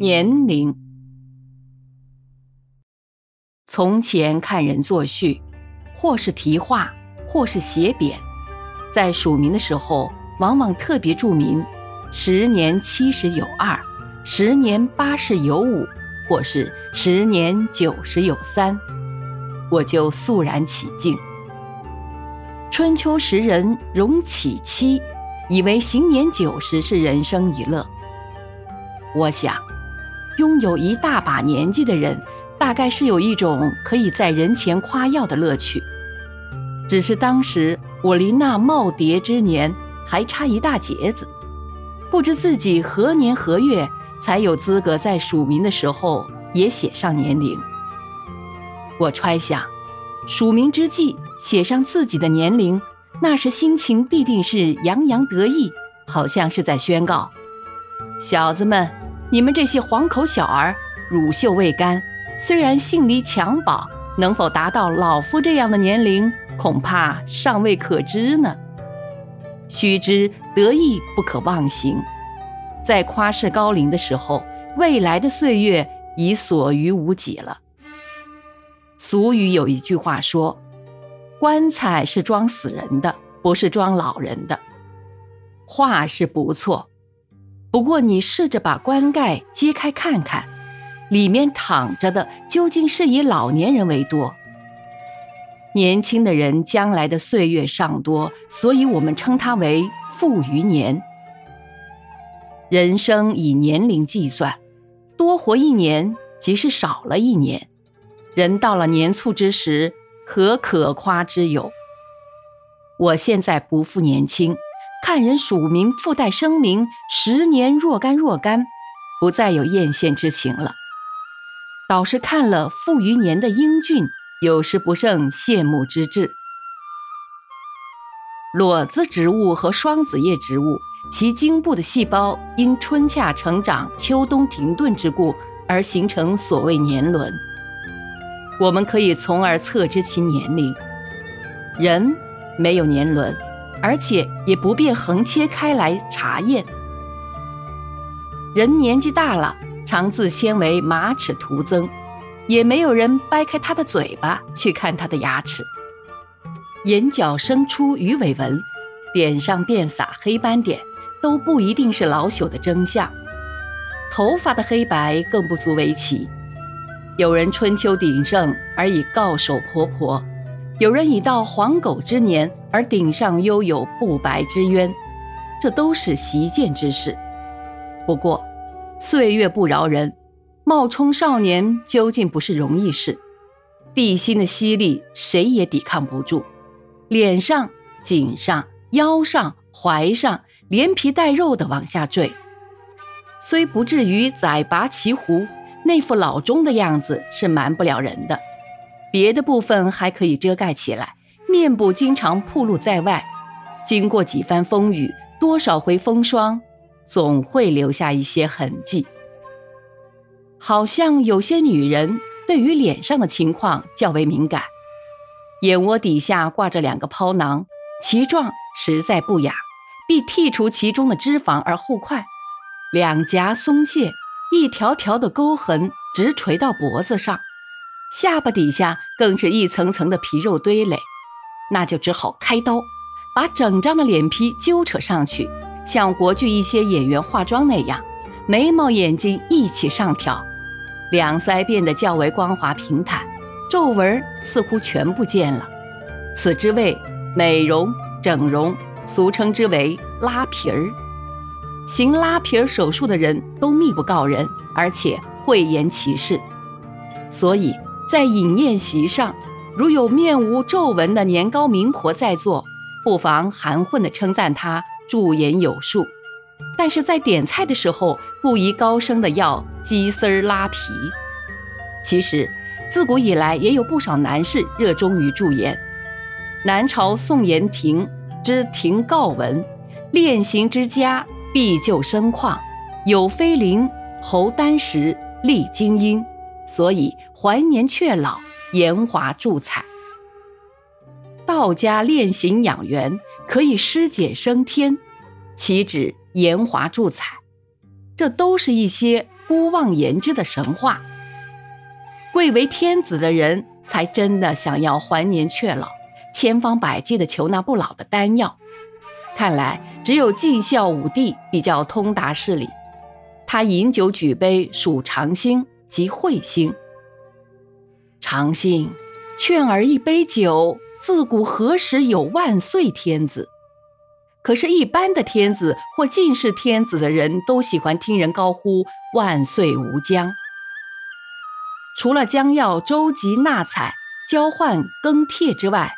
年龄。从前看人作序，或是题画，或是写匾，在署名的时候，往往特别注明“十年七十有二”“十年八十有五”或是“十年九十有三”，我就肃然起敬。春秋时人容启期，以为行年九十是人生一乐。我想，拥有一大把年纪的人，大概是有一种可以在人前夸耀的乐趣。只是当时我离那耄耋之年还差一大截子，不知自己何年何月才有资格在署名的时候也写上年龄。我揣想，署名之际写上自己的年龄，那时心情必定是洋洋得意，好像是在宣告。小子们，你们这些黄口小儿，乳臭未干，虽然性离襁褓，能否达到老夫这样的年龄，恐怕尚未可知呢。须知得意不可忘形，在夸世高龄的时候，未来的岁月已所余无几了。俗语有一句话说：“棺材是装死人的，不是装老人的。”话是不错。不过，你试着把棺盖揭开看看，里面躺着的究竟是以老年人为多。年轻的人将来的岁月尚多，所以我们称他为富余年。人生以年龄计算，多活一年即是少了一年。人到了年卒之时，何可夸之有？我现在不复年轻。看人署名附带声明，十年若干若干，不再有艳羡之情了。倒是看了富余年的英俊，有时不胜羡慕之至。裸子植物和双子叶植物，其茎部的细胞因春夏成长、秋冬停顿之故，而形成所谓年轮。我们可以从而测知其年龄。人没有年轮。而且也不便横切开来查验。人年纪大了，常自先为马齿徒增，也没有人掰开他的嘴巴去看他的牙齿。眼角生出鱼尾纹，脸上遍洒黑斑点，都不一定是老朽的征象。头发的黑白更不足为奇。有人春秋鼎盛而已告守婆婆。有人已到黄狗之年，而顶上悠有不白之冤，这都是习见之事。不过，岁月不饶人，冒充少年究竟不是容易事。地心的吸力，谁也抵抗不住。脸上、颈上、腰上、怀上，连皮带肉的往下坠。虽不至于宰拔其胡，那副老钟的样子是瞒不了人的。别的部分还可以遮盖起来，面部经常暴露在外，经过几番风雨，多少回风霜，总会留下一些痕迹。好像有些女人对于脸上的情况较为敏感，眼窝底下挂着两个泡囊，其状实在不雅，必剔除其中的脂肪而后快。两颊松懈，一条条的沟痕直垂到脖子上。下巴底下更是一层层的皮肉堆垒，那就只好开刀，把整张的脸皮揪扯上去，像国剧一些演员化妆那样，眉毛、眼睛一起上挑，两腮变得较为光滑平坦，皱纹似乎全不见了。此之谓美容整容，俗称之为拉皮儿。行拉皮儿手术的人都密不告人，而且讳言其事，所以。在饮宴席上，如有面无皱纹的年高名婆在座，不妨含混地称赞她驻颜有术；但是在点菜的时候，不宜高声地要鸡丝儿拉皮。其实，自古以来也有不少男士热衷于驻颜。南朝宋延庭之庭告文：“练行之家，必就生况，有妃临，侯丹石，立精英。”所以怀年却老，颜华助彩。道家炼形养元，可以尸解升天，岂止颜华助彩？这都是一些孤妄言之的神话。贵为天子的人才真的想要还年却老，千方百计的求那不老的丹药。看来只有绩孝武帝比较通达事理。他饮酒举杯，数长星即彗星。长信，劝儿一杯酒，自古何时有万岁天子？可是，一般的天子或近世天子的人都喜欢听人高呼“万岁无疆”。除了将要周集纳采、交换更替之外，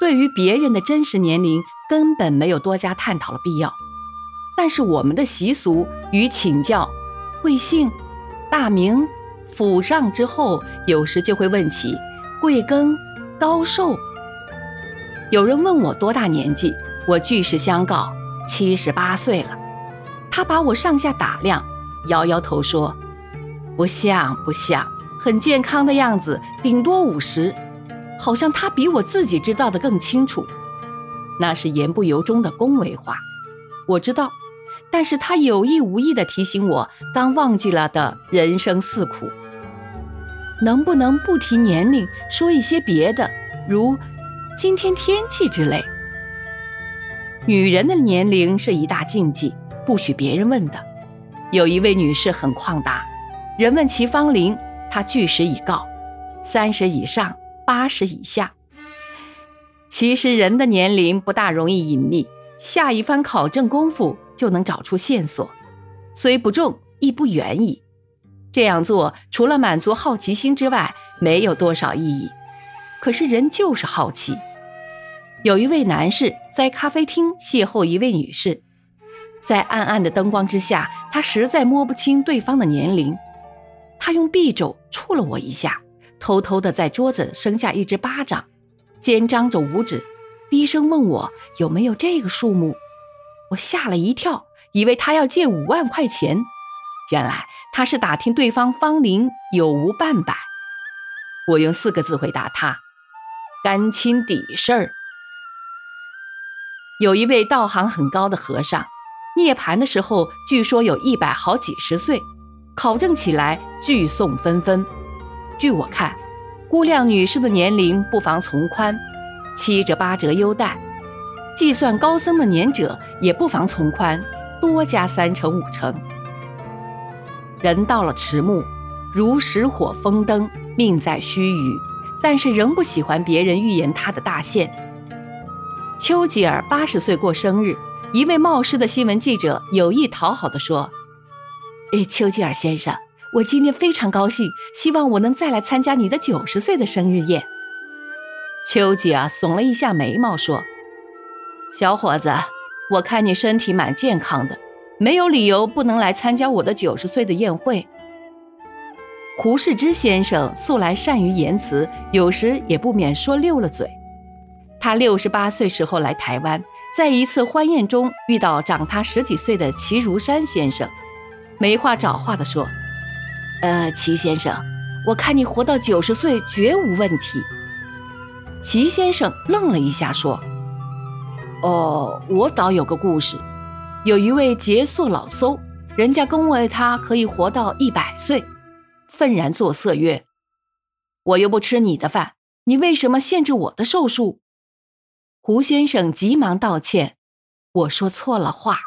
对于别人的真实年龄根本没有多加探讨的必要。但是我们的习俗与请教贵姓、大名、府上之后，有时就会问起贵庚、高寿。有人问我多大年纪？我据实相告，七十八岁了。他把我上下打量，摇摇头说：“不像，不像，很健康的样子，顶多五十。好像他比我自己知道的更清楚。那是言不由衷的恭维话，我知道。但是他有意无意地提醒我刚忘记了的人生四苦。能不能不提年龄，说一些别的，如今天天气之类？”女人的年龄是一大禁忌，不许别人问的。有一位女士很旷达，人问其芳龄，她据实以告：三十以上，八十以下。其实人的年龄不大容易隐秘，下一番考证功夫就能找出线索，虽不重，亦不远矣。这样做除了满足好奇心之外，没有多少意义。可是人就是好奇。有一位男士在咖啡厅邂逅一位女士，在暗暗的灯光之下，他实在摸不清对方的年龄。他用臂肘触了我一下，偷偷的在桌子伸下一只巴掌，尖张着五指，低声问我有没有这个数目。我吓了一跳，以为他要借五万块钱，原来他是打听对方芳龄有无半百。我用四个字回答他：干亲底事儿。有一位道行很高的和尚，涅盘的时候据说有一百好几十岁，考证起来聚讼纷纷。据我看，估量女士的年龄不妨从宽，七折八折优待；计算高僧的年者也不妨从宽，多加三成五成。人到了迟暮，如石火风灯，命在须臾，但是仍不喜欢别人预言他的大限。丘吉尔八十岁过生日，一位冒失的新闻记者有意讨好地说：“哎，丘吉尔先生，我今天非常高兴，希望我能再来参加你的九十岁的生日宴。”丘吉尔耸了一下眉毛说：“小伙子，我看你身体蛮健康的，没有理由不能来参加我的九十岁的宴会。”胡适之先生素来善于言辞，有时也不免说溜了嘴。他六十八岁时候来台湾，在一次欢宴中遇到长他十几岁的齐如山先生，没话找话地说：“呃，齐先生，我看你活到九十岁绝无问题。”齐先生愣了一下，说：“哦，我倒有个故事。有一位杰硕老叟，人家恭维他可以活到一百岁，愤然作色曰：‘我又不吃你的饭，你为什么限制我的寿数？’”胡先生急忙道歉：“我说错了话。”